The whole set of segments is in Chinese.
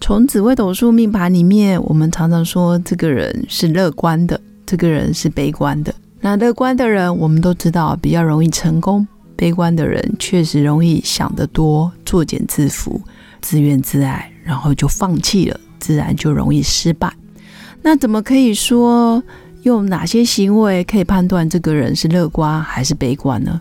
从紫微斗数命盘里面，我们常常说这个人是乐观的，这个人是悲观的。那乐观的人，我们都知道比较容易成功；悲观的人确实容易想得多，作茧自缚，自怨自艾，然后就放弃了，自然就容易失败。那怎么可以说用哪些行为可以判断这个人是乐观还是悲观呢？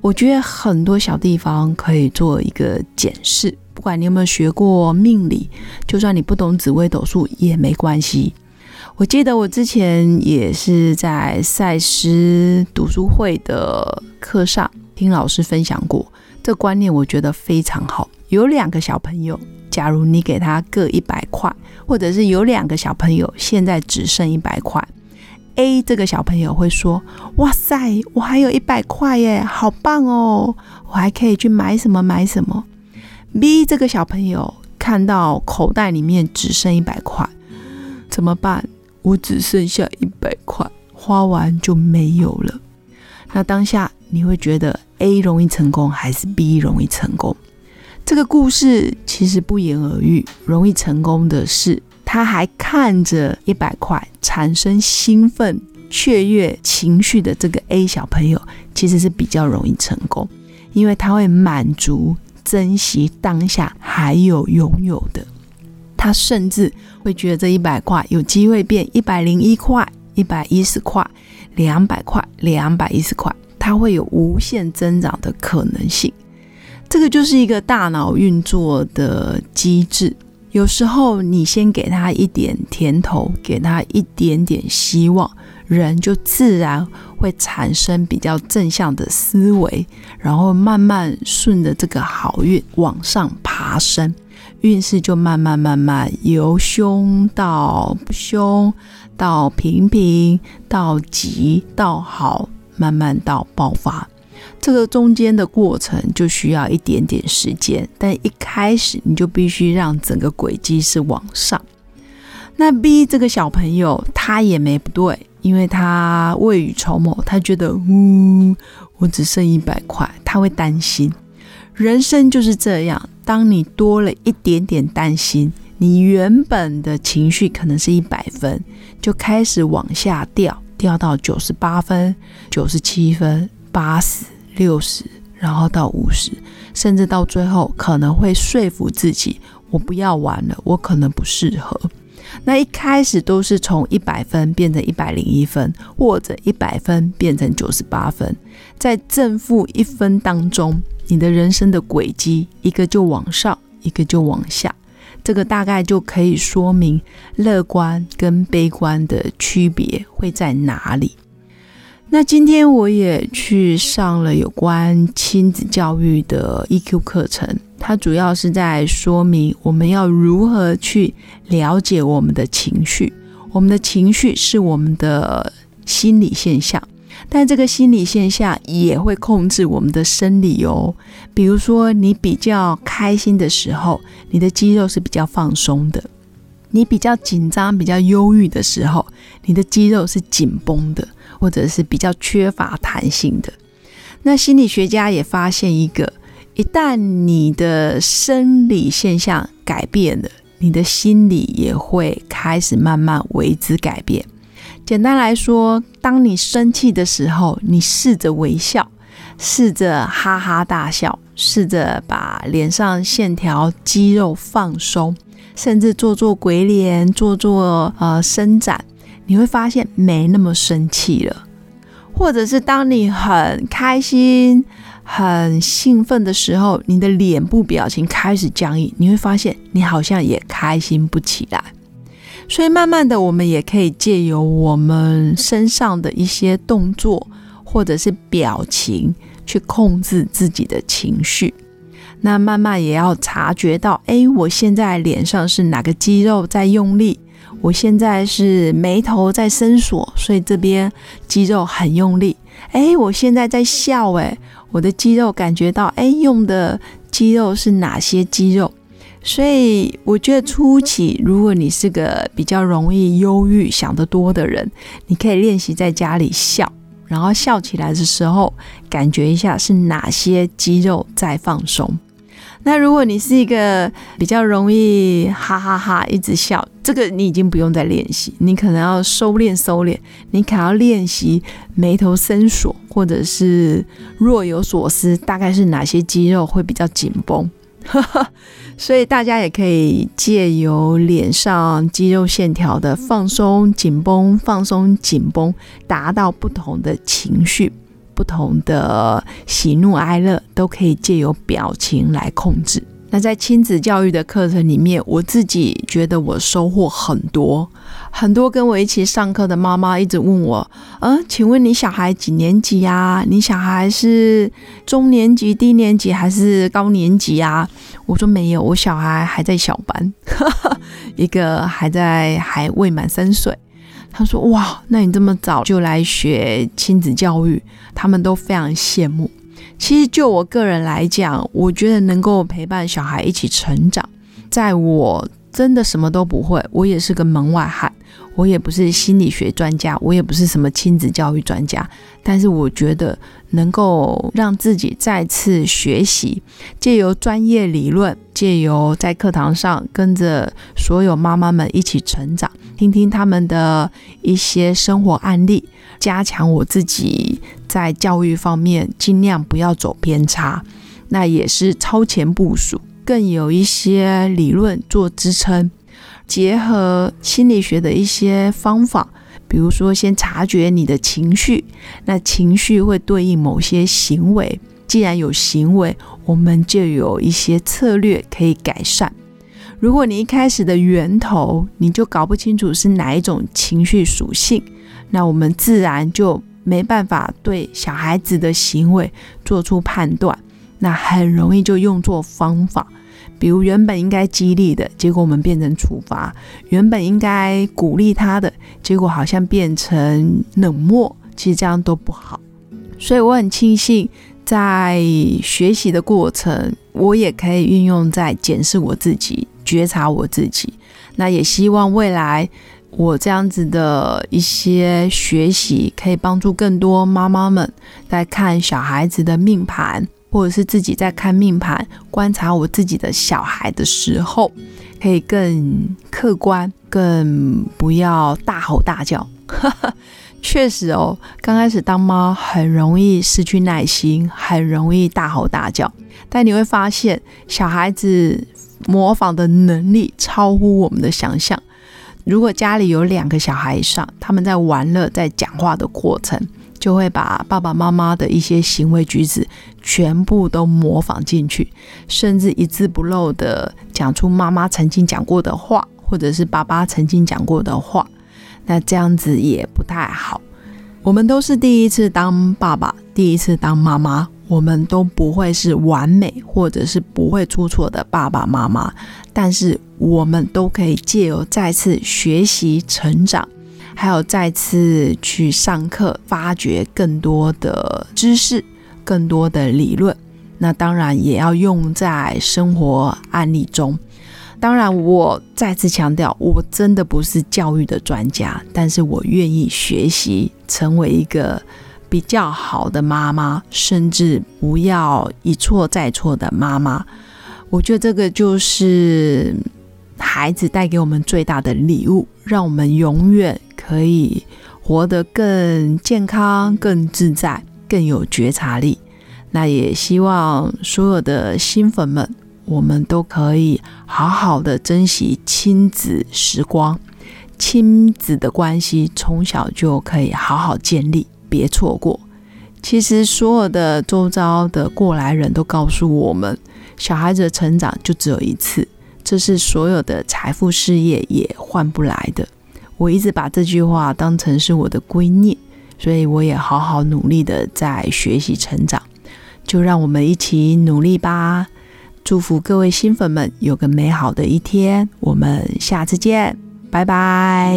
我觉得很多小地方可以做一个检视。不管你有没有学过命理，就算你不懂紫微斗数也没关系。我记得我之前也是在赛诗读书会的课上听老师分享过这观念，我觉得非常好。有两个小朋友，假如你给他各一百块，或者是有两个小朋友现在只剩一百块，A 这个小朋友会说：“哇塞，我还有一百块耶，好棒哦，我还可以去买什么买什么。” B 这个小朋友看到口袋里面只剩一百块，怎么办？我只剩下一百块，花完就没有了。那当下你会觉得 A 容易成功还是 B 容易成功？这个故事其实不言而喻，容易成功的是他还看着一百块产生兴奋雀跃情绪的这个 A 小朋友，其实是比较容易成功，因为他会满足。珍惜当下还有拥有的，他甚至会觉得这一百块有机会变一百零一块、一百一十块、两百块、两百一十块，它会有无限增长的可能性。这个就是一个大脑运作的机制。有时候你先给他一点甜头，给他一点点希望。人就自然会产生比较正向的思维，然后慢慢顺着这个好运往上爬升，运势就慢慢慢慢由凶到不凶，到平平，到吉，到好，慢慢到爆发。这个中间的过程就需要一点点时间，但一开始你就必须让整个轨迹是往上。那 B 这个小朋友他也没不对。因为他未雨绸缪，他觉得，呜，我只剩一百块，他会担心。人生就是这样，当你多了一点点担心，你原本的情绪可能是一百分，就开始往下掉，掉到九十八分、九十七分、八十六十，然后到五十，甚至到最后可能会说服自己，我不要玩了，我可能不适合。那一开始都是从一百分变成一百零一分，或者一百分变成九十八分，在正负一分当中，你的人生的轨迹一个就往上，一个就往下，这个大概就可以说明乐观跟悲观的区别会在哪里。那今天我也去上了有关亲子教育的 EQ 课程。它主要是在说明我们要如何去了解我们的情绪。我们的情绪是我们的心理现象，但这个心理现象也会控制我们的生理哦。比如说，你比较开心的时候，你的肌肉是比较放松的；你比较紧张、比较忧郁的时候，你的肌肉是紧绷的，或者是比较缺乏弹性的。那心理学家也发现一个。一旦你的生理现象改变了，你的心理也会开始慢慢为之改变。简单来说，当你生气的时候，你试着微笑，试着哈哈大笑，试着把脸上线条、肌肉放松，甚至做做鬼脸，做做呃伸展，你会发现没那么生气了。或者是当你很开心。很兴奋的时候，你的脸部表情开始僵硬，你会发现你好像也开心不起来。所以慢慢的，我们也可以借由我们身上的一些动作或者是表情去控制自己的情绪。那慢慢也要察觉到，哎，我现在脸上是哪个肌肉在用力？我现在是眉头在伸缩，所以这边肌肉很用力。哎，我现在在笑，哎，我的肌肉感觉到，哎，用的肌肉是哪些肌肉？所以我觉得初期，如果你是个比较容易忧郁、想得多的人，你可以练习在家里笑，然后笑起来的时候，感觉一下是哪些肌肉在放松。那如果你是一个比较容易哈哈哈一直笑，这个你已经不用再练习，你可能要收敛收敛，你可能要练习眉头深锁，或者是若有所思，大概是哪些肌肉会比较紧绷。所以大家也可以借由脸上肌肉线条的放松、紧绷、放松、紧绷，达到不同的情绪。不同的喜怒哀乐都可以借由表情来控制。那在亲子教育的课程里面，我自己觉得我收获很多。很多跟我一起上课的妈妈一直问我：“嗯，请问你小孩几年级呀？你小孩是中年级、低年级还是高年级啊？”我说：“没有，我小孩还在小班，一个还在还未满三岁。”他说：“哇，那你这么早就来学亲子教育，他们都非常羡慕。其实就我个人来讲，我觉得能够陪伴小孩一起成长，在我真的什么都不会，我也是个门外汉。”我也不是心理学专家，我也不是什么亲子教育专家，但是我觉得能够让自己再次学习，借由专业理论，借由在课堂上跟着所有妈妈们一起成长，听听他们的一些生活案例，加强我自己在教育方面尽量不要走偏差，那也是超前部署，更有一些理论做支撑。结合心理学的一些方法，比如说先察觉你的情绪，那情绪会对应某些行为。既然有行为，我们就有一些策略可以改善。如果你一开始的源头你就搞不清楚是哪一种情绪属性，那我们自然就没办法对小孩子的行为做出判断，那很容易就用错方法。比如原本应该激励的结果，我们变成处罚；原本应该鼓励他的结果，好像变成冷漠。其实这样都不好。所以我很庆幸，在学习的过程，我也可以运用在检视我自己、觉察我自己。那也希望未来我这样子的一些学习，可以帮助更多妈妈们在看小孩子的命盘。或者是自己在看命盘、观察我自己的小孩的时候，可以更客观，更不要大吼大叫。确实哦，刚开始当妈很容易失去耐心，很容易大吼大叫。但你会发现，小孩子模仿的能力超乎我们的想象。如果家里有两个小孩以上，他们在玩乐、在讲话的过程。就会把爸爸妈妈的一些行为举止全部都模仿进去，甚至一字不漏的讲出妈妈曾经讲过的话，或者是爸爸曾经讲过的话。那这样子也不太好。我们都是第一次当爸爸，第一次当妈妈，我们都不会是完美，或者是不会出错的爸爸妈妈。但是我们都可以借由再次学习成长。还有再次去上课，发掘更多的知识，更多的理论。那当然也要用在生活案例中。当然，我再次强调，我真的不是教育的专家，但是我愿意学习，成为一个比较好的妈妈，甚至不要一错再错的妈妈。我觉得这个就是孩子带给我们最大的礼物，让我们永远。可以活得更健康、更自在、更有觉察力。那也希望所有的新粉们，我们都可以好好的珍惜亲子时光，亲子的关系从小就可以好好建立，别错过。其实所有的周遭的过来人都告诉我们，小孩子的成长就只有一次，这是所有的财富、事业也换不来的。我一直把这句话当成是我的圭臬，所以我也好好努力的在学习成长。就让我们一起努力吧！祝福各位新粉们有个美好的一天，我们下次见。拜拜。